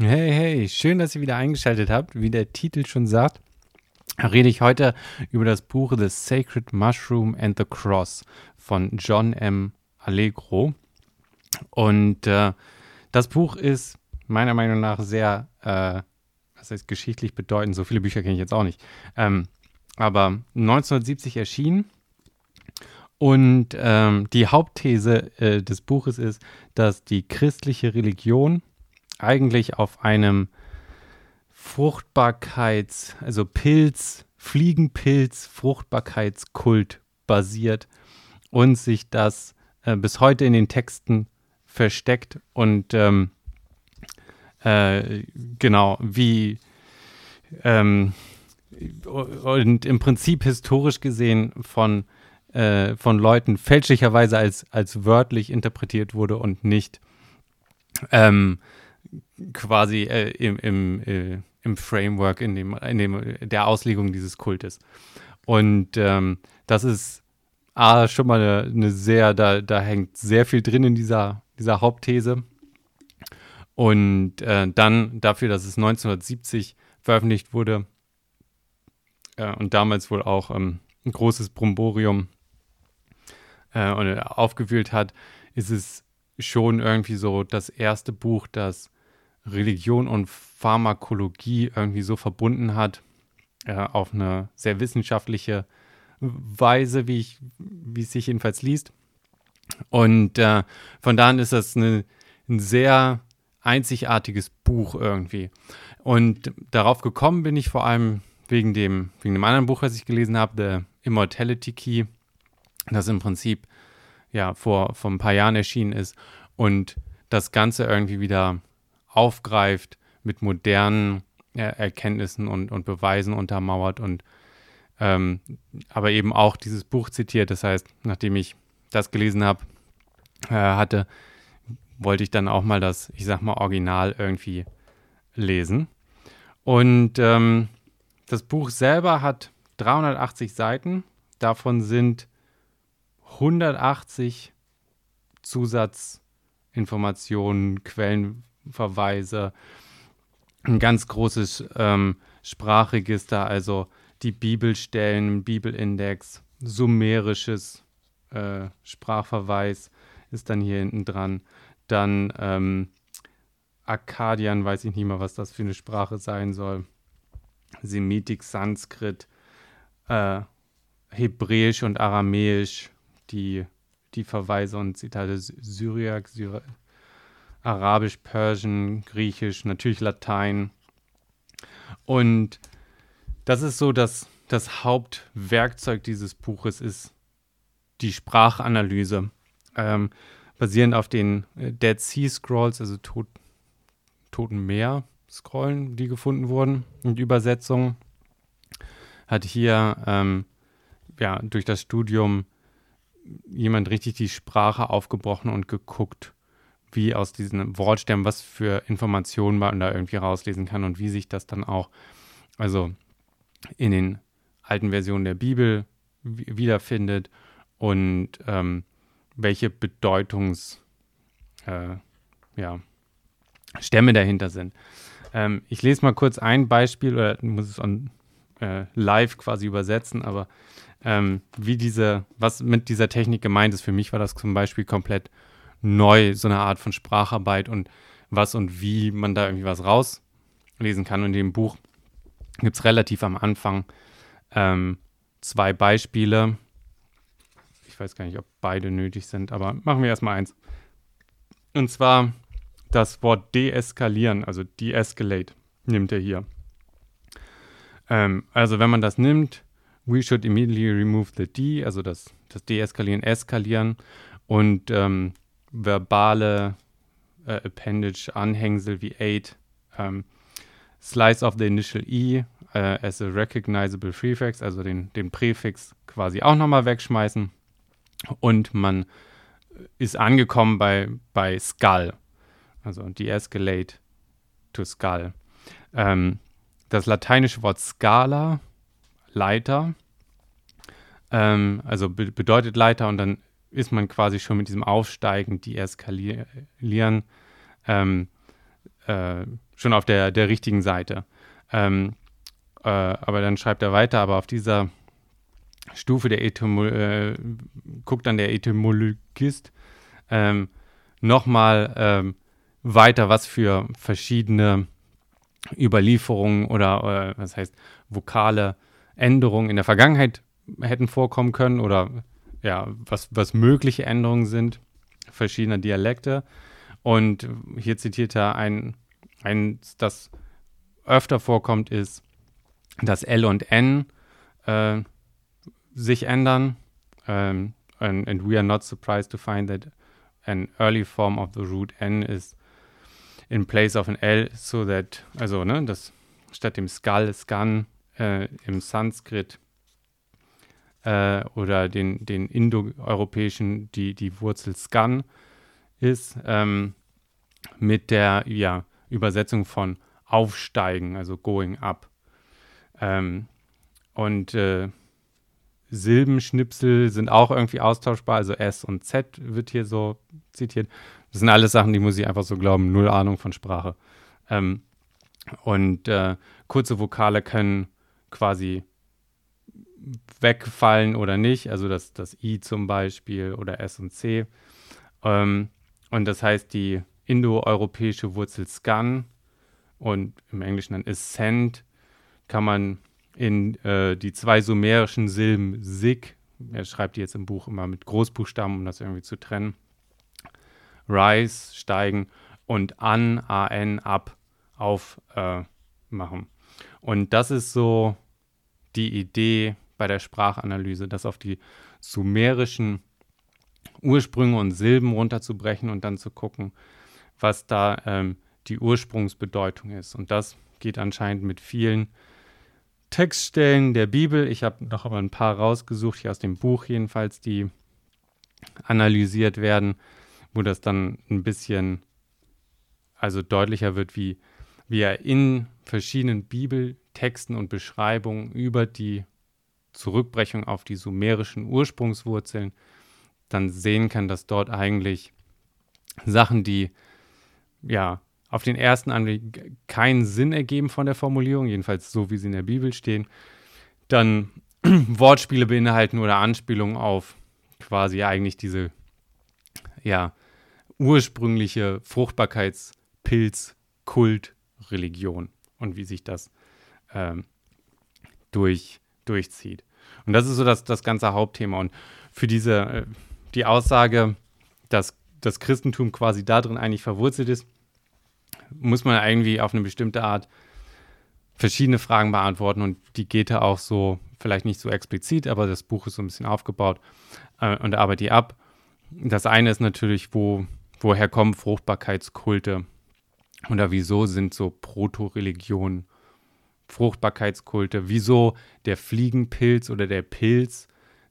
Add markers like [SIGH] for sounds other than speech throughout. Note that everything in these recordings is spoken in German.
Hey, hey, schön, dass ihr wieder eingeschaltet habt. Wie der Titel schon sagt, rede ich heute über das Buch The Sacred Mushroom and the Cross von John M. Allegro. Und äh, das Buch ist meiner Meinung nach sehr, äh, was heißt geschichtlich bedeutend, so viele Bücher kenne ich jetzt auch nicht, ähm, aber 1970 erschienen. Und ähm, die Hauptthese äh, des Buches ist, dass die christliche Religion eigentlich auf einem Fruchtbarkeits-, also Pilz, Fliegenpilz, Fruchtbarkeitskult basiert und sich das äh, bis heute in den Texten versteckt und ähm, äh, genau wie ähm, und im Prinzip historisch gesehen von, äh, von Leuten fälschlicherweise als, als wörtlich interpretiert wurde und nicht ähm, quasi äh, im, im, äh, im Framework, in dem, in dem, der Auslegung dieses Kultes. Und ähm, das ist A, schon mal eine, eine, sehr, da, da hängt sehr viel drin in dieser, dieser Hauptthese. Und äh, dann dafür, dass es 1970 veröffentlicht wurde äh, und damals wohl auch ähm, ein großes Bromborium äh, aufgewühlt hat, ist es schon irgendwie so das erste Buch, das Religion und Pharmakologie irgendwie so verbunden hat, äh, auf eine sehr wissenschaftliche Weise, wie, ich, wie es sich jedenfalls liest. Und äh, von da an ist das eine, ein sehr einzigartiges Buch irgendwie. Und darauf gekommen bin ich vor allem wegen dem, wegen dem anderen Buch, was ich gelesen habe, The Immortality Key, das im Prinzip ja vor, vor ein paar Jahren erschienen ist und das Ganze irgendwie wieder aufgreift, mit modernen äh, Erkenntnissen und, und Beweisen untermauert und ähm, aber eben auch dieses Buch zitiert. Das heißt, nachdem ich das gelesen habe, äh, hatte, wollte ich dann auch mal das, ich sag mal, Original irgendwie lesen. Und ähm, das Buch selber hat 380 Seiten. Davon sind 180 Zusatzinformationen, Quellen, Verweise, ein ganz großes ähm, Sprachregister, also die Bibelstellen, Bibelindex, sumerisches äh, Sprachverweis ist dann hier hinten dran. Dann ähm, Akkadian, weiß ich nicht mal, was das für eine Sprache sein soll. Semitik, Sanskrit, äh, Hebräisch und Aramäisch, die, die Verweise und Zitate Syriak, Syri Arabisch, Persian, Griechisch, natürlich Latein. Und das ist so, dass das Hauptwerkzeug dieses Buches ist die Sprachanalyse, ähm, basierend auf den äh, Dead Sea Scrolls, also Tod, Toten Meer Scrollen, die gefunden wurden und Übersetzungen, hat hier ähm, ja, durch das Studium jemand richtig die Sprache aufgebrochen und geguckt, wie aus diesen Wortstämmen, was für Informationen man da irgendwie rauslesen kann und wie sich das dann auch, also in den alten Versionen der Bibel wiederfindet und ähm, welche Bedeutungs, äh, ja, Stämme dahinter sind. Ähm, ich lese mal kurz ein Beispiel oder muss es on, äh, live quasi übersetzen, aber ähm, wie diese, was mit dieser Technik gemeint ist, für mich war das zum Beispiel komplett neu, so eine Art von Spracharbeit und was und wie man da irgendwie was rauslesen kann. Und in dem Buch gibt es relativ am Anfang ähm, zwei Beispiele. Ich weiß gar nicht, ob beide nötig sind, aber machen wir erstmal eins. Und zwar das Wort deeskalieren, also de-escalate, nimmt er hier. Ähm, also wenn man das nimmt, we should immediately remove the de, also das, das deeskalieren, eskalieren und ähm, verbale äh, Appendage, Anhängsel wie aid, ähm, slice of the initial e äh, as a recognizable prefix, also den, den Präfix quasi auch nochmal wegschmeißen. Und man ist angekommen bei, bei Skull, also de-escalate to Skull. Ähm, das lateinische Wort Scala, Leiter, ähm, also be bedeutet Leiter und dann ist man quasi schon mit diesem Aufsteigen, deeskalieren, ähm, äh, schon auf der, der richtigen Seite. Ähm, äh, aber dann schreibt er weiter, aber auf dieser Stufe der Etymolo äh, guckt dann der Etymologist ähm, nochmal ähm, weiter, was für verschiedene Überlieferungen oder äh, was heißt vokale Änderungen in der Vergangenheit hätten vorkommen können oder ja, was, was mögliche Änderungen sind verschiedener Dialekte. Und hier zitiert er ein, ein das öfter vorkommt, ist, dass L und N äh, sich ändern. Um, ähm, and, and we are not surprised to find that an early form of the root N is in place of an L, so that, also, ne, das statt dem Skull, Scan äh, im Sanskrit äh, oder den, den indoeuropäischen, die, die Wurzel Scan ist, ähm, mit der ja, Übersetzung von aufsteigen, also going up. Ähm, und äh, Silbenschnipsel sind auch irgendwie austauschbar, also S und Z wird hier so zitiert. Das sind alles Sachen, die muss ich einfach so glauben, null Ahnung von Sprache. Ähm, und äh, kurze Vokale können quasi wegfallen oder nicht, also das, das I zum Beispiel oder S und C. Ähm, und das heißt, die indoeuropäische Wurzel scan und im Englischen dann ascent kann man in äh, die zwei sumerischen Silben sig, er schreibt die jetzt im Buch immer mit Großbuchstaben, um das irgendwie zu trennen, rise, steigen und an, an, ab, auf äh, machen. Und das ist so die Idee bei der Sprachanalyse, das auf die sumerischen Ursprünge und Silben runterzubrechen und dann zu gucken, was da ähm, die Ursprungsbedeutung ist. Und das geht anscheinend mit vielen Textstellen der Bibel. Ich habe noch aber ein paar rausgesucht, hier aus dem Buch jedenfalls, die analysiert werden, wo das dann ein bisschen also deutlicher wird, wie, wie er in verschiedenen Bibeltexten und Beschreibungen über die Zurückbrechung auf die sumerischen Ursprungswurzeln dann sehen kann, dass dort eigentlich Sachen, die ja auf den ersten Anblick keinen Sinn ergeben von der Formulierung, jedenfalls so wie sie in der Bibel stehen, dann [CLEARS THROAT] Wortspiele beinhalten oder Anspielungen auf quasi eigentlich diese ja ursprüngliche Fruchtbarkeitspilz-Kult-Religion und wie sich das ähm, durch, durchzieht. Und das ist so das, das ganze Hauptthema. Und für diese, äh, die Aussage, dass das Christentum quasi darin eigentlich verwurzelt ist, muss man irgendwie auf eine bestimmte Art verschiedene Fragen beantworten und die geht er auch so, vielleicht nicht so explizit, aber das Buch ist so ein bisschen aufgebaut äh, und arbeitet die ab. Das eine ist natürlich, wo, woher kommen Fruchtbarkeitskulte oder wieso sind so Proto-Religionen Fruchtbarkeitskulte, wieso der Fliegenpilz oder der Pilz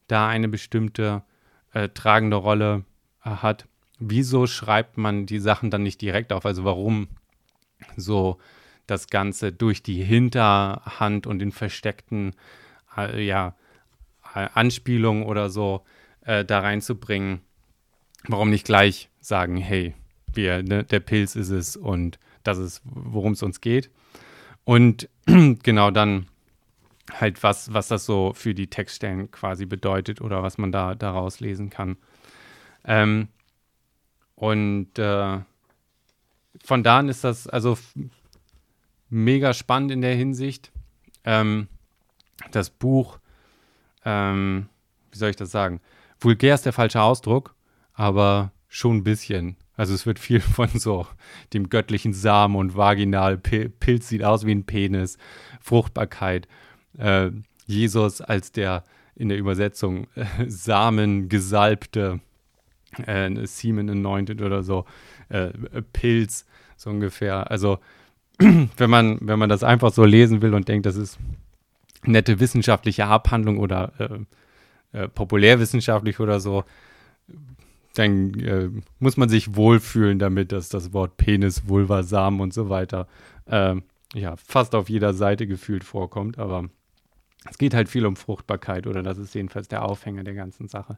da eine bestimmte äh, tragende Rolle äh, hat. Wieso schreibt man die Sachen dann nicht direkt auf? Also warum so das Ganze durch die Hinterhand und den versteckten äh, ja, Anspielungen oder so äh, da reinzubringen? Warum nicht gleich sagen, hey, wir, ne, der Pilz ist es und das ist, worum es uns geht? Und [CLEARS THROAT] genau dann halt, was, was das so für die Textstellen quasi bedeutet oder was man da daraus lesen kann. Ähm, und äh, von da an ist das also mega spannend in der Hinsicht. Ähm, das Buch, ähm, wie soll ich das sagen? Vulgär ist der falsche Ausdruck, aber schon ein bisschen. Also es wird viel von so dem göttlichen Samen und Vaginal, Pilz sieht aus wie ein Penis, Fruchtbarkeit, äh, Jesus als der in der Übersetzung äh, Samen gesalbte, äh, Semen anointed oder so, äh, Pilz, so ungefähr. Also [CLEARS THROAT] wenn man, wenn man das einfach so lesen will und denkt, das ist nette wissenschaftliche Abhandlung oder äh, äh, populärwissenschaftlich oder so, dann äh, muss man sich wohlfühlen damit, dass das Wort Penis, Vulva, Samen und so weiter äh, ja fast auf jeder Seite gefühlt vorkommt. Aber es geht halt viel um Fruchtbarkeit oder das ist jedenfalls der Aufhänger der ganzen Sache.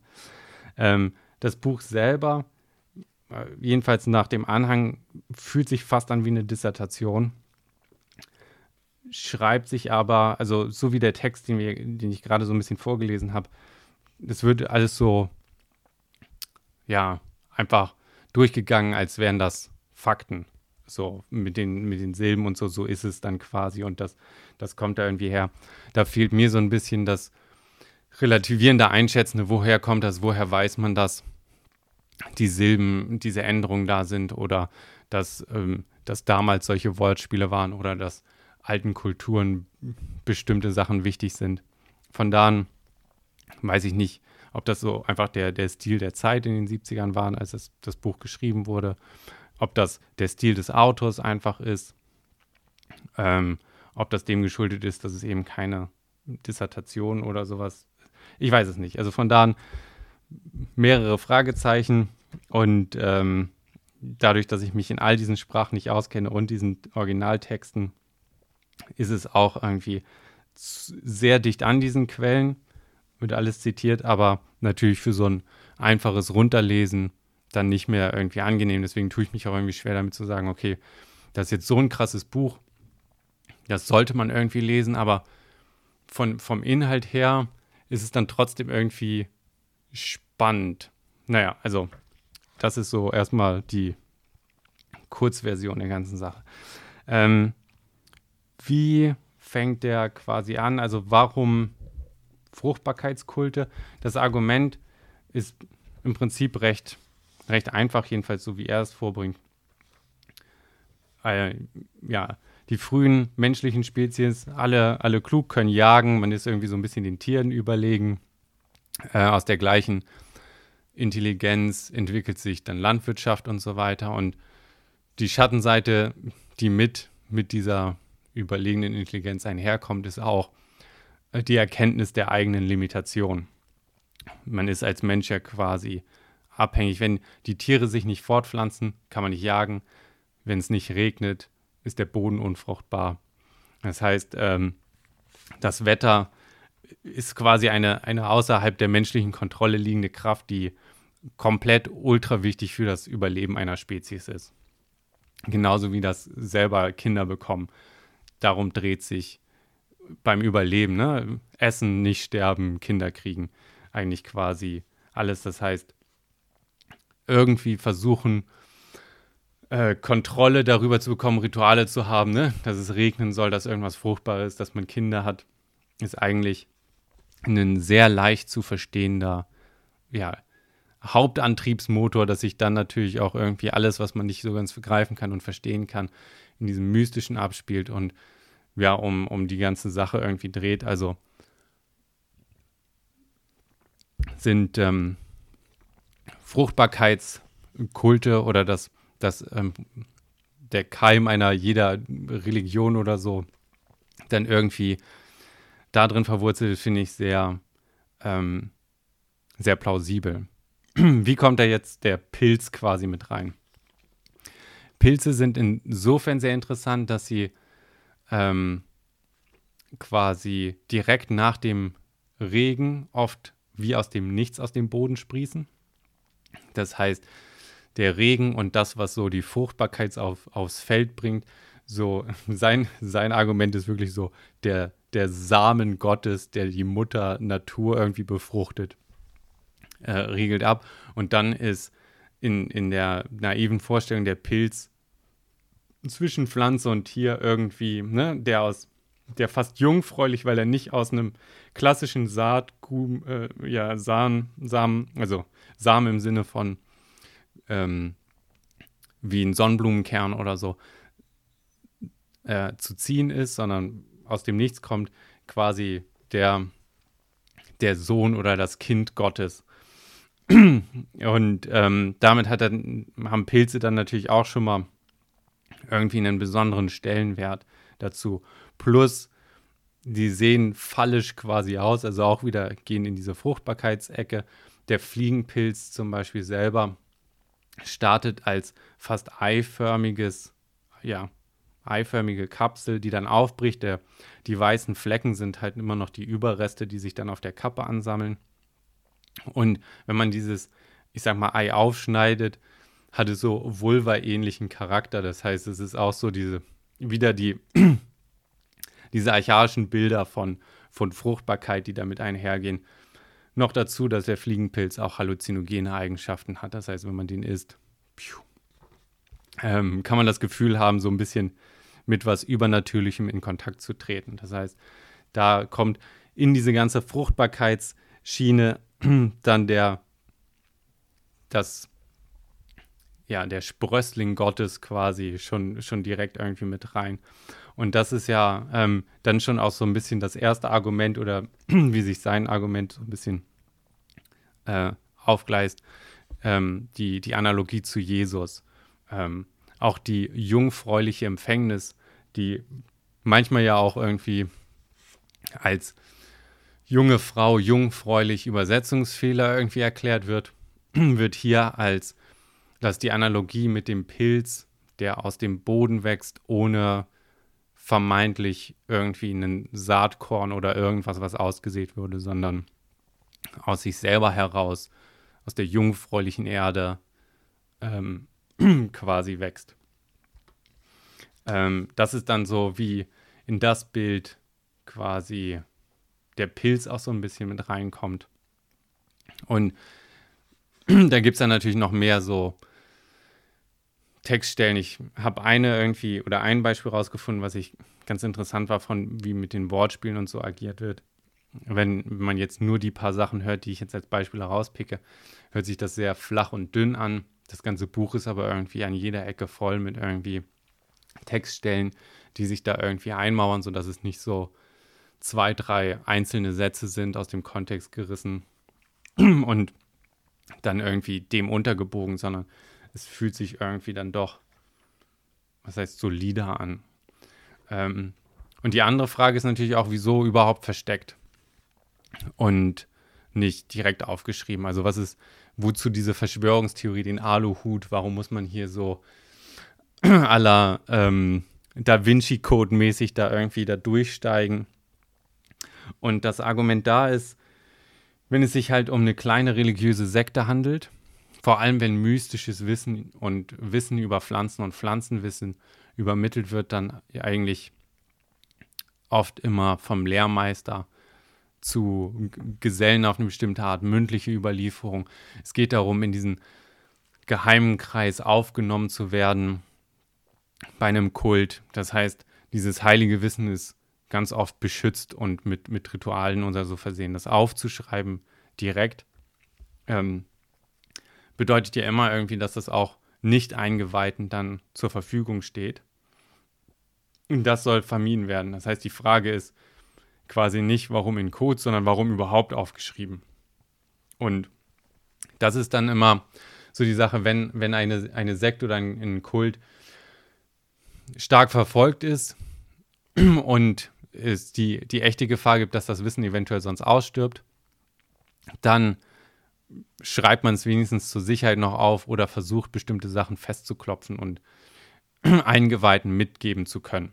Ähm, das Buch selber äh, jedenfalls nach dem Anhang, fühlt sich fast an wie eine Dissertation. Schreibt sich aber, also so wie der Text, den, wir, den ich gerade so ein bisschen vorgelesen habe, das wird alles so, ja, einfach durchgegangen, als wären das Fakten. So mit den, mit den Silben und so, so ist es dann quasi und das, das kommt da irgendwie her. Da fehlt mir so ein bisschen das relativierende Einschätzende, woher kommt das, woher weiß man das, die Silben, diese Änderungen da sind oder dass, ähm, dass damals solche Wortspiele waren oder dass alten Kulturen bestimmte Sachen wichtig sind. Von da an weiß ich nicht, ob das so einfach der, der Stil der Zeit in den 70ern war, als das, das Buch geschrieben wurde, ob das der Stil des Autors einfach ist, ähm, ob das dem geschuldet ist, dass es eben keine Dissertation oder sowas. Ich weiß es nicht. Also von da an mehrere Fragezeichen und ähm, dadurch, dass ich mich in all diesen Sprachen nicht auskenne und diesen Originaltexten, ist es auch irgendwie sehr dicht an diesen Quellen, wird alles zitiert, aber natürlich für so ein einfaches Runterlesen dann nicht mehr irgendwie angenehm. Deswegen tue ich mich auch irgendwie schwer damit zu sagen, okay, das ist jetzt so ein krasses Buch, das sollte man irgendwie lesen, aber von, vom Inhalt her ist es dann trotzdem irgendwie spannend. Naja, also das ist so erstmal die Kurzversion der ganzen Sache. Ähm, wie fängt der quasi an? Also warum Fruchtbarkeitskulte? Das Argument ist im Prinzip recht recht einfach, jedenfalls so wie er es vorbringt. Äh, ja, die frühen menschlichen Spezies, alle, alle klug, können jagen, man ist irgendwie so ein bisschen den Tieren überlegen. Äh, aus der gleichen Intelligenz entwickelt sich dann Landwirtschaft und so weiter. Und die Schattenseite, die mit, mit dieser überlegenen Intelligenz einherkommt, ist auch die Erkenntnis der eigenen Limitation. Man ist als Mensch ja quasi abhängig. Wenn die Tiere sich nicht fortpflanzen, kann man nicht jagen. Wenn es nicht regnet, ist der Boden unfruchtbar. Das heißt, ähm, das Wetter ist quasi eine, eine außerhalb der menschlichen Kontrolle liegende Kraft, die komplett ultra wichtig für das Überleben einer Spezies ist. Genauso wie das selber Kinder bekommen. Darum dreht sich beim Überleben, ne? Essen, nicht sterben, Kinder kriegen. Eigentlich quasi alles. Das heißt, irgendwie versuchen, äh, Kontrolle darüber zu bekommen, Rituale zu haben, ne? dass es regnen soll, dass irgendwas fruchtbar ist, dass man Kinder hat, ist eigentlich ein sehr leicht zu verstehender ja, Hauptantriebsmotor, dass sich dann natürlich auch irgendwie alles, was man nicht so ganz begreifen kann und verstehen kann, in diesem Mystischen abspielt und ja, um, um die ganze Sache irgendwie dreht. Also sind ähm, Fruchtbarkeitskulte oder das, das ähm, der Keim einer jeder Religion oder so dann irgendwie da drin verwurzelt, finde ich sehr, ähm, sehr plausibel. Wie kommt da jetzt der Pilz quasi mit rein? Pilze sind insofern sehr interessant, dass sie ähm, quasi direkt nach dem Regen oft wie aus dem Nichts aus dem Boden sprießen. Das heißt, der Regen und das, was so die Fruchtbarkeit auf, aufs Feld bringt, so [LAUGHS] sein, sein Argument ist wirklich so der, der Samen Gottes, der die Mutter Natur irgendwie befruchtet, äh, regelt ab. Und dann ist in, in der naiven Vorstellung der Pilz zwischen Pflanze und Tier irgendwie, ne, der aus, der fast jungfräulich, weil er nicht aus einem klassischen Saatgum, äh, ja, Samen, Samen, also Samen im Sinne von ähm, wie ein Sonnenblumenkern oder so äh, zu ziehen ist, sondern aus dem Nichts kommt quasi der, der Sohn oder das Kind Gottes. Und ähm, damit hat er, haben Pilze dann natürlich auch schon mal irgendwie einen besonderen Stellenwert dazu. Plus, die sehen fallisch quasi aus, also auch wieder gehen in diese Fruchtbarkeitsecke der Fliegenpilz zum Beispiel selber startet als fast eiförmiges, ja, eiförmige Kapsel, die dann aufbricht. Der, die weißen Flecken sind halt immer noch die Überreste, die sich dann auf der Kappe ansammeln. Und wenn man dieses, ich sag mal, Ei aufschneidet, hatte so Vulva-ähnlichen Charakter. Das heißt, es ist auch so diese, wieder die, [CLEARS THROAT] diese archaischen Bilder von, von Fruchtbarkeit, die damit einhergehen. Noch dazu, dass der Fliegenpilz auch halluzinogene Eigenschaften hat. Das heißt, wenn man den isst, ähm, kann man das Gefühl haben, so ein bisschen mit was Übernatürlichem in Kontakt zu treten. Das heißt, da kommt in diese ganze Fruchtbarkeitsschiene [CLEARS THROAT] dann der, das, ja, der Sprössling Gottes quasi schon, schon direkt irgendwie mit rein. Und das ist ja ähm, dann schon auch so ein bisschen das erste Argument oder [CLEARS THROAT] wie sich sein Argument so ein bisschen äh, aufgleist, ähm, die, die Analogie zu Jesus. Ähm, auch die jungfräuliche Empfängnis, die manchmal ja auch irgendwie als junge Frau jungfräulich Übersetzungsfehler irgendwie erklärt wird, [CLEARS THROAT] wird hier als, dass die Analogie mit dem Pilz, der aus dem Boden wächst, ohne vermeintlich irgendwie einen Saatkorn oder irgendwas, was ausgesät wurde, sondern aus sich selber heraus, aus der jungfräulichen Erde ähm, [CLEARS THROAT] quasi wächst. Ähm, das ist dann so wie in das Bild quasi der Pilz auch so ein bisschen mit reinkommt. Und [CLEARS THROAT] da gibt es dann natürlich noch mehr so Textstellen. Ich habe eine irgendwie oder ein Beispiel rausgefunden, was ich ganz interessant war, von wie mit den Wortspielen und so agiert wird. Wenn man jetzt nur die paar Sachen hört, die ich jetzt als Beispiel herauspicke, hört sich das sehr flach und dünn an. Das ganze Buch ist aber irgendwie an jeder Ecke voll mit irgendwie Textstellen, die sich da irgendwie einmauern, sodass es nicht so zwei, drei einzelne Sätze sind aus dem Kontext gerissen [CLEARS THROAT] und dann irgendwie dem untergebogen, sondern es fühlt sich irgendwie dann doch, was heißt, solider an. Ähm, und die andere Frage ist natürlich auch, wieso überhaupt versteckt und nicht direkt aufgeschrieben. Also was ist, wozu diese Verschwörungstheorie, den Aluhut, warum muss man hier so [CLEARS THROAT] aller ähm, Da Vinci Code mäßig da irgendwie da durchsteigen? Und das Argument da ist, wenn es sich halt um eine kleine religiöse Sekte handelt, vor allem wenn mystisches Wissen und Wissen über Pflanzen und Pflanzenwissen übermittelt wird, dann eigentlich oft immer vom Lehrmeister zu Gesellen auf eine bestimmte Art, mündliche Überlieferung. Es geht darum, in diesen geheimen Kreis aufgenommen zu werden bei einem Kult. Das heißt, dieses heilige Wissen ist ganz oft beschützt und mit, mit Ritualen oder so versehen. Das aufzuschreiben direkt ähm, bedeutet ja immer irgendwie, dass das auch nicht Eingeweihten dann zur Verfügung steht. Und das soll vermieden werden. Das heißt, die Frage ist quasi nicht, warum in Code, sondern warum überhaupt aufgeschrieben. Und das ist dann immer so die Sache, wenn, wenn eine, eine Sekte oder ein, ein Kult stark verfolgt ist [CLEARS THROAT] und es die, die echte Gefahr gibt, dass das Wissen eventuell sonst ausstirbt, dann schreibt man es wenigstens zur Sicherheit noch auf oder versucht bestimmte Sachen festzuklopfen und [CLEARS THROAT] Eingeweihten mitgeben zu können.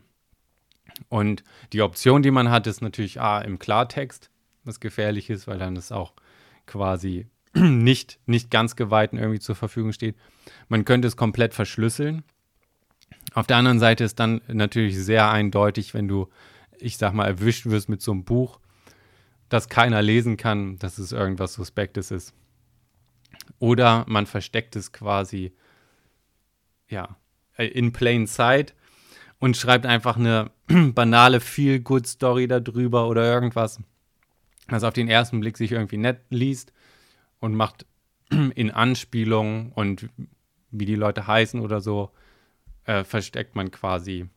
Und die Option, die man hat, ist natürlich A im Klartext, was gefährlich ist, weil dann es auch quasi [CLEARS THROAT] nicht, nicht ganz Geweihten irgendwie zur Verfügung steht. Man könnte es komplett verschlüsseln. Auf der anderen Seite ist dann natürlich sehr eindeutig, wenn du, ich sag mal, erwischt wirst mit so einem Buch, das keiner lesen kann, dass es irgendwas Suspektes ist. Oder man versteckt es quasi, ja, in plain sight und schreibt einfach eine [CLEARS THROAT] banale Feel-Good-Story darüber oder irgendwas, was auf den ersten Blick sich irgendwie nett liest und macht [CLEARS THROAT] in Anspielung und wie die Leute heißen oder so, äh, versteckt man quasi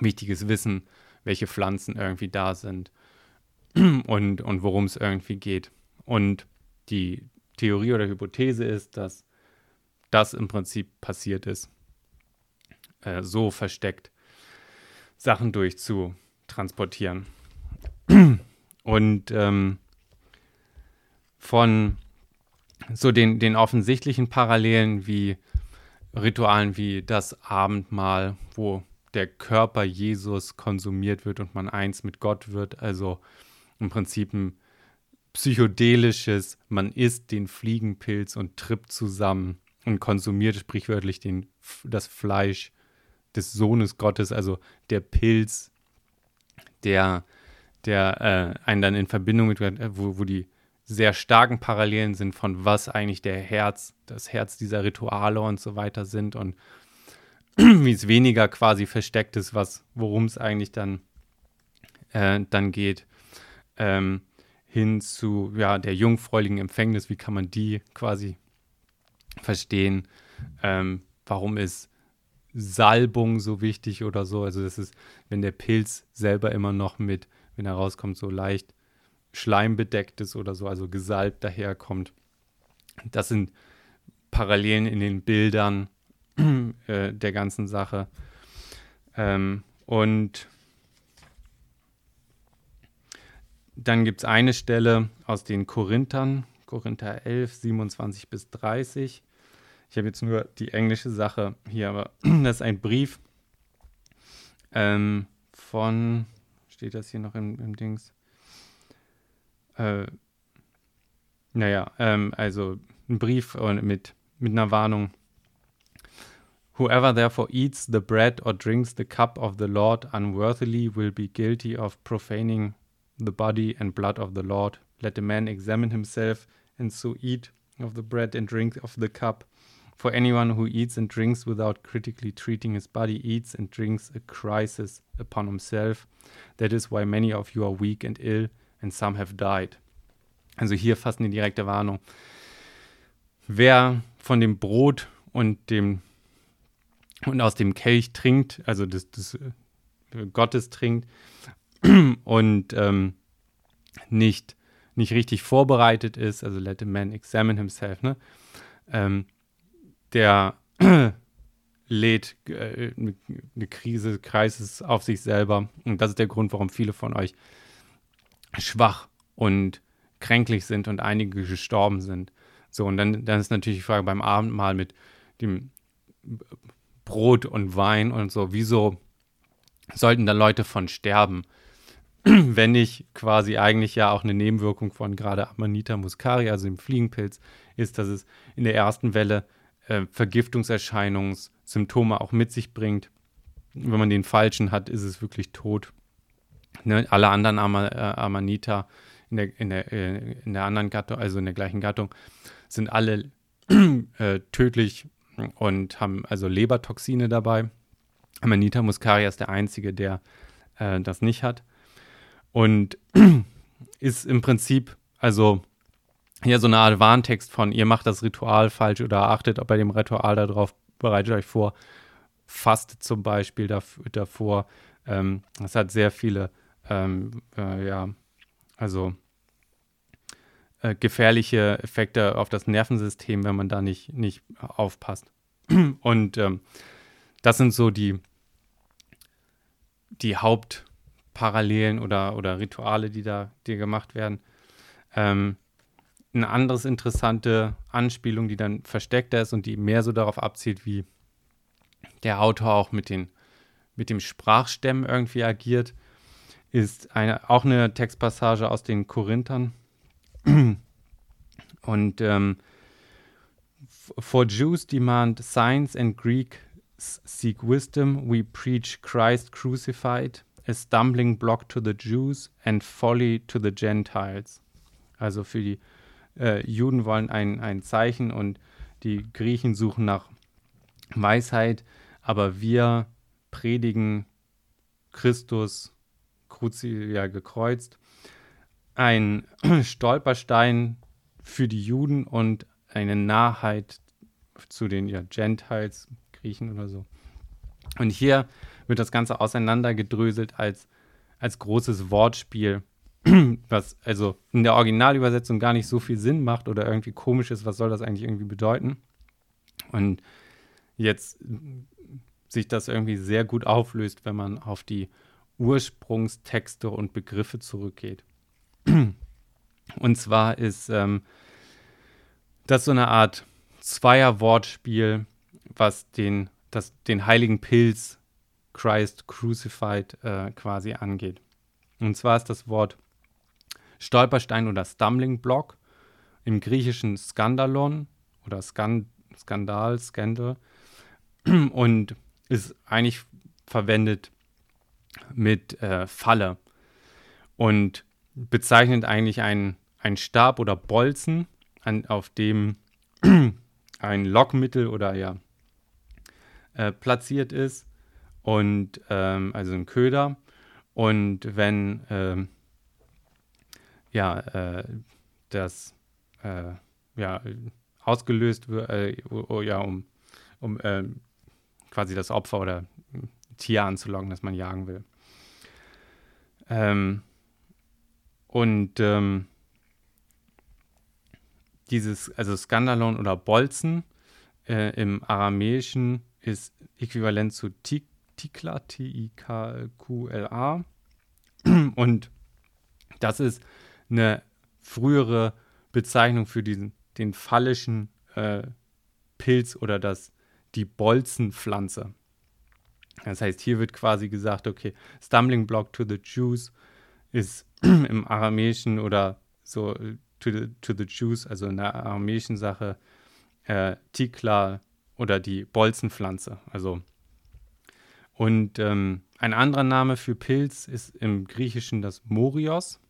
wichtiges Wissen, welche Pflanzen irgendwie da sind [CLEARS THROAT] und, und worum es irgendwie geht. Und die Theorie oder Hypothese ist, dass das im Prinzip passiert ist, äh, so versteckt Sachen durchzutransportieren. [CLEARS THROAT] Und ähm, von so den, den offensichtlichen Parallelen wie Ritualen wie das Abendmahl, wo der Körper Jesus konsumiert wird und man eins mit Gott wird, also im Prinzip ein psychedelisches, man isst den Fliegenpilz und trippt zusammen und konsumiert sprichwörtlich den, das Fleisch des Sohnes Gottes, also der Pilz, der, der äh, einen dann in Verbindung mit, wo, wo die sehr starken Parallelen sind von was eigentlich der Herz, das Herz dieser Rituale und so weiter sind und [CLEARS THROAT] wie es weniger quasi versteckt ist, was, worum es eigentlich dann, äh, dann geht, ähm, hin zu ja, der jungfräuligen Empfängnis, wie kann man die quasi verstehen, ähm, warum ist Salbung so wichtig oder so. Also das ist, wenn der Pilz selber immer noch mit, wenn er rauskommt, so leicht schleimbedeckt ist oder so, also gesalbt daherkommt. Das sind Parallelen in den Bildern [CLEARS THROAT] äh, der ganzen Sache. Ähm, und dann gibt es eine Stelle aus den Korinthern, Korinther 11, 27 bis 30. Ich habe jetzt nur die englische Sache hier, aber [CLEARS THROAT] das ist ein Brief ähm, von, steht das hier noch im, im Dings? Äh, naja, ähm, also ein Brief mit, mit einer Warnung. Whoever therefore eats the bread or drinks the cup of the Lord unworthily will be guilty of profaning the body and blood of the Lord. Let a man examine himself, and so eat of the bread and drink of the cup. For anyone who eats and drinks without critically treating his body eats and drinks a crisis upon himself. That is why many of you are weak and ill, and some have died. Also hier fast eine direkte Warnung. Wer von dem Brot und dem und aus dem Kelch trinkt, also des, des äh, Gottes trinkt [CLEARS THROAT] und ähm, nicht, nicht richtig vorbereitet ist, also let a man examine himself, ne? Ähm, der [CLEARS THROAT] lädt äh, eine Krise, Kreises auf sich selber. Und das ist der Grund, warum viele von euch schwach und kränklich sind und einige gestorben sind. So, und dann, dann ist natürlich die Frage beim Abendmahl mit dem Brot und Wein und so, wieso sollten da Leute von sterben? [CLEARS THROAT] Wenn nicht quasi eigentlich ja auch eine Nebenwirkung von gerade Amanita muscari, also dem Fliegenpilz, ist, dass es in der ersten Welle äh, Vergiftungserscheinungssymptome auch mit sich bringt. Wenn man den falschen hat, ist es wirklich tot. Ne? Alle anderen Ama, äh, Amanita in der, in, der, äh, in der anderen Gattung, also in der gleichen Gattung, sind alle [CLEARS THROAT] äh, tödlich und haben also Lebertoxine dabei. Amanita muscaria ist der einzige, der äh, das nicht hat. Und [CLEARS THROAT] ist im Prinzip, also hier so eine Art Warntext von, ihr macht das Ritual falsch oder achtet bei dem Ritual darauf, bereitet euch vor, fastet zum Beispiel davor. Ähm, das hat sehr viele, ähm, äh, ja, also äh, gefährliche Effekte auf das Nervensystem, wenn man da nicht, nicht aufpasst. [CLEARS THROAT] Und ähm, das sind so die, die Hauptparallelen oder, oder Rituale, die da die gemacht werden. Ähm, eine andere interessante Anspielung, die dann versteckter ist und die mehr so darauf abzielt, wie der Autor auch mit, den, mit dem Sprachstämmen irgendwie agiert, ist eine, auch eine Textpassage aus den Korinthern. [CLEARS THROAT] Und ähm, For Jews demand signs and Greeks seek wisdom. We preach Christ crucified, a stumbling block to the Jews and folly to the Gentiles. Also für die äh, Juden wollen ein, ein Zeichen und die Griechen suchen nach Weisheit, aber wir predigen Christus kruzi ja, gekreuzt. Ein [CLEARS THROAT] Stolperstein für die Juden und eine Nahheit zu den ja, Gentiles, Griechen oder so. Und hier wird das Ganze auseinandergedröselt als, als großes Wortspiel [CLEARS THROAT] was also in der Originalübersetzung gar nicht so viel Sinn macht oder irgendwie komisch ist, was soll das eigentlich irgendwie bedeuten? Und jetzt sich das irgendwie sehr gut auflöst, wenn man auf die Ursprungstexte und Begriffe zurückgeht. [CLEARS THROAT] Und zwar ist ähm, das so eine Art Zweier-Wortspiel, was den, das, den heiligen Pilz Christ Crucified äh, quasi angeht. Und zwar ist das Wort Stolperstein oder Stumbling Block, im griechischen Skandalon oder Skan Skandal, Scandal. [CLEARS THROAT] Und ist eigentlich verwendet mit äh, Falle und bezeichnet eigentlich einen, Stab oder Bolzen, an, auf dem [CLEARS THROAT] ein Lockmittel oder ja äh, platziert ist und ähm, also ein Köder und wenn ähm, ja äh, das äh, ja ausgelöst wird äh, ja um um ähm, quasi das Opfer oder Tier anzulocken, das man jagen will. Ähm, und ähm, dieses, also Skandalon oder Bolzen äh, im Aramäischen ist äquivalent zu Tikla, T-I-K-Q-L-A. Und das ist eine frühere Bezeichnung für diesen, den phallischen äh, Pilz oder das, die Bolzenpflanze. Das heißt, hier wird quasi gesagt, okay, Stumbling Block to the Jews ist [CLEARS THROAT] im Aramäischen oder so to the, to the Jews, also in der aramäischen Sache, äh, Tikla oder die Bolzenpflanze. Also und ähm, ein anderer Name für Pilz ist im Griechischen das Morios.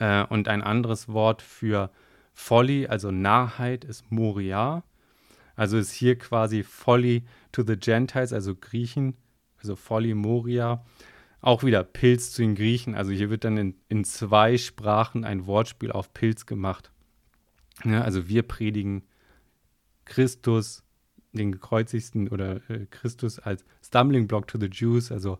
Äh, und ein anderes Wort für Folly, also Narrheit, ist Moria. Also ist hier quasi Folly to the Gentiles, also Griechen, also Folly Moria. Auch wieder Pilz zu den Griechen. Also hier wird dann in, in zwei Sprachen ein Wortspiel auf Pilz gemacht. Ja, also wir predigen Christus, den gekreuzigsten oder äh, Christus als Stumbling Block to the Jews, also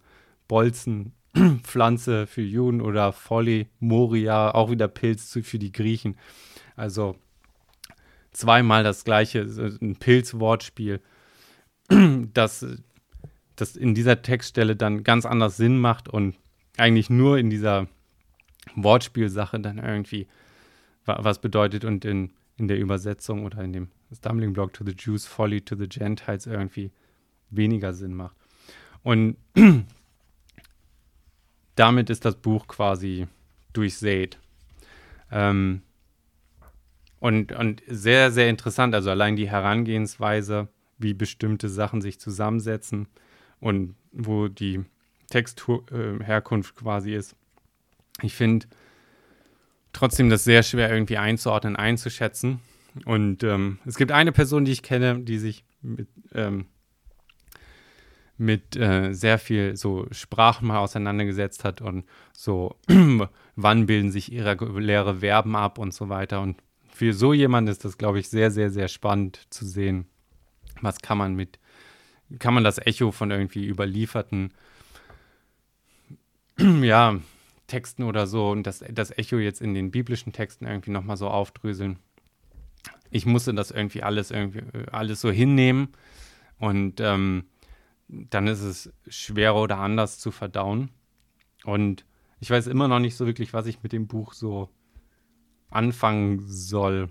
Bolzen, [CLEARS THROAT] Pflanze für Juden oder Folly, Moria, auch wieder Pilz für die Griechen. Also zweimal das gleiche, ein Pilzwortspiel, [CLEARS THROAT] das, das in dieser Textstelle dann ganz anders Sinn macht und eigentlich nur in dieser Wortspielsache dann irgendwie was bedeutet und in, in der Übersetzung oder in dem Stumbling Block to the Jews, Folly to the Gentiles irgendwie weniger Sinn macht. Und [CLEARS THROAT] damit ist das Buch quasi durchsät. Ähm, und, und sehr, sehr interessant, also allein die Herangehensweise, wie bestimmte Sachen sich zusammensetzen und wo die Textherkunft äh, quasi ist. Ich finde trotzdem das sehr schwer irgendwie einzuordnen, einzuschätzen. Und ähm, es gibt eine Person, die ich kenne, die sich mit, ähm, mit äh, sehr viel so Sprachen mal auseinandergesetzt hat und so, [CLEARS THROAT] wann bilden sich irreguläre Verben ab und so weiter. Und für so jemanden ist das, glaube ich, sehr, sehr, sehr spannend zu sehen, was kann man mit, kann man das Echo von irgendwie überlieferten, [CLEARS THROAT] ja, Texten oder so und das, das Echo jetzt in den biblischen Texten irgendwie nochmal so aufdröseln. Ich musste das irgendwie alles irgendwie alles so hinnehmen und ähm, dann ist es schwerer oder anders zu verdauen. Und ich weiß immer noch nicht so wirklich, was ich mit dem Buch so anfangen soll.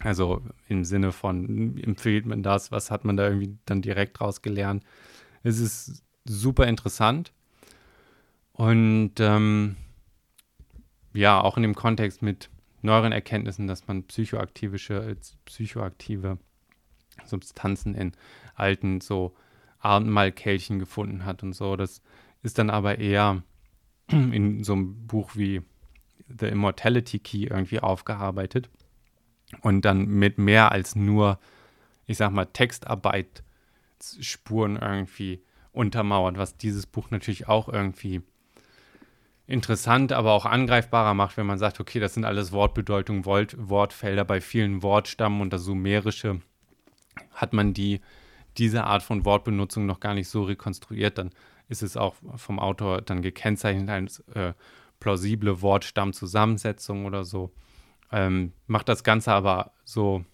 Also im Sinne von, empfiehlt man das, was hat man da irgendwie dann direkt draus gelernt. Es ist super interessant. Und ähm, ja, auch in dem Kontext mit neueren Erkenntnissen, dass man psychoaktive, psychoaktive Substanzen in alten so Abendmahlkelchen gefunden hat und so. Das ist dann aber eher [CLEARS THROAT] in so einem Buch wie The Immortality Key irgendwie aufgearbeitet und dann mit mehr als nur, ich sag mal, Textarbeitsspuren irgendwie untermauert, was dieses Buch natürlich auch irgendwie interessant, aber auch angreifbarer macht, wenn man sagt, okay, das sind alles Wortbedeutungen, Wort, Wortfelder bei vielen Wortstammen und das Sumerische hat man die, diese Art von Wortbenutzung noch gar nicht so rekonstruiert, dann ist es auch vom Autor dann gekennzeichnet als äh, plausible Wortstammzusammensetzung oder so. Ähm, macht das Ganze aber so,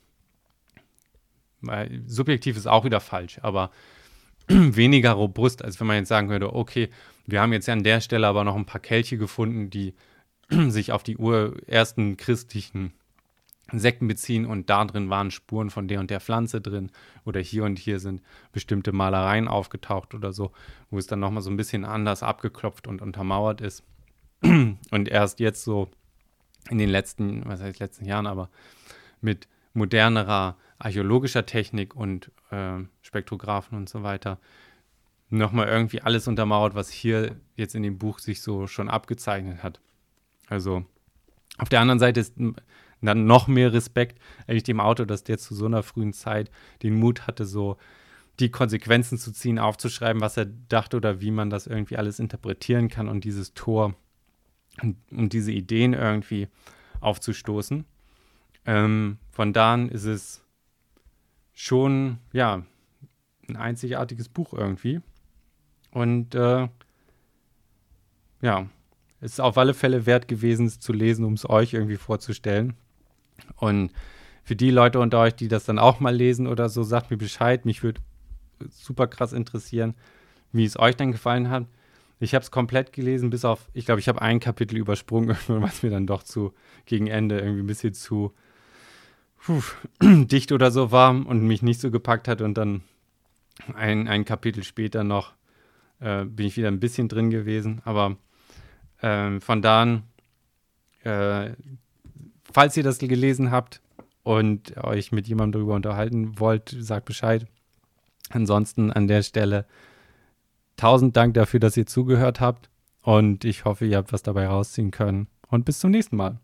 weil subjektiv ist auch wieder falsch, aber [CLEARS THROAT] weniger robust, als wenn man jetzt sagen würde, okay, wir haben jetzt an der Stelle aber noch ein paar Kelche gefunden, die [CLEARS THROAT] sich auf die ersten christlichen Sekten beziehen und da drin waren Spuren von der und der Pflanze drin oder hier und hier sind bestimmte Malereien aufgetaucht oder so, wo es dann nochmal so ein bisschen anders abgeklopft und untermauert ist. [CLEARS THROAT] Und erst jetzt so in den letzten, was heißt letzten Jahren, aber mit modernerer archäologischer Technik und äh, Spektrographen und so weiter nochmal irgendwie alles untermauert, was hier jetzt in dem Buch sich so schon abgezeichnet hat. Also auf der anderen Seite ist dann noch mehr Respekt eigentlich dem Autor, dass der zu so einer frühen Zeit den Mut hatte, so die Konsequenzen zu ziehen, aufzuschreiben, was er dachte oder wie man das irgendwie alles interpretieren kann und dieses Tor und, und diese Ideen irgendwie aufzustoßen. Ähm, von da an ist es schon, ja, ein einzigartiges Buch irgendwie. Und äh, ja, es ist auf alle Fälle wert gewesen, es zu lesen, um es euch irgendwie vorzustellen. Und für die Leute unter euch, die das dann auch mal lesen oder so, sagt mir Bescheid. Mich würde super krass interessieren, wie es euch dann gefallen hat. Ich habe es komplett gelesen, bis auf, ich glaube, ich habe ein Kapitel übersprungen, [LAUGHS] was mir dann doch zu gegen Ende irgendwie ein bisschen zu puh, [CLEARS THROAT] dicht oder so war und mich nicht so gepackt hat. Und dann ein, ein Kapitel später noch äh, bin ich wieder ein bisschen drin gewesen. Aber äh, von da an, äh, falls ihr das gelesen habt und euch mit jemandem darüber unterhalten wollt, sagt Bescheid. Ansonsten an der Stelle tausend Dank dafür, dass ihr zugehört habt und ich hoffe, ihr habt was dabei rausziehen können und bis zum nächsten Mal.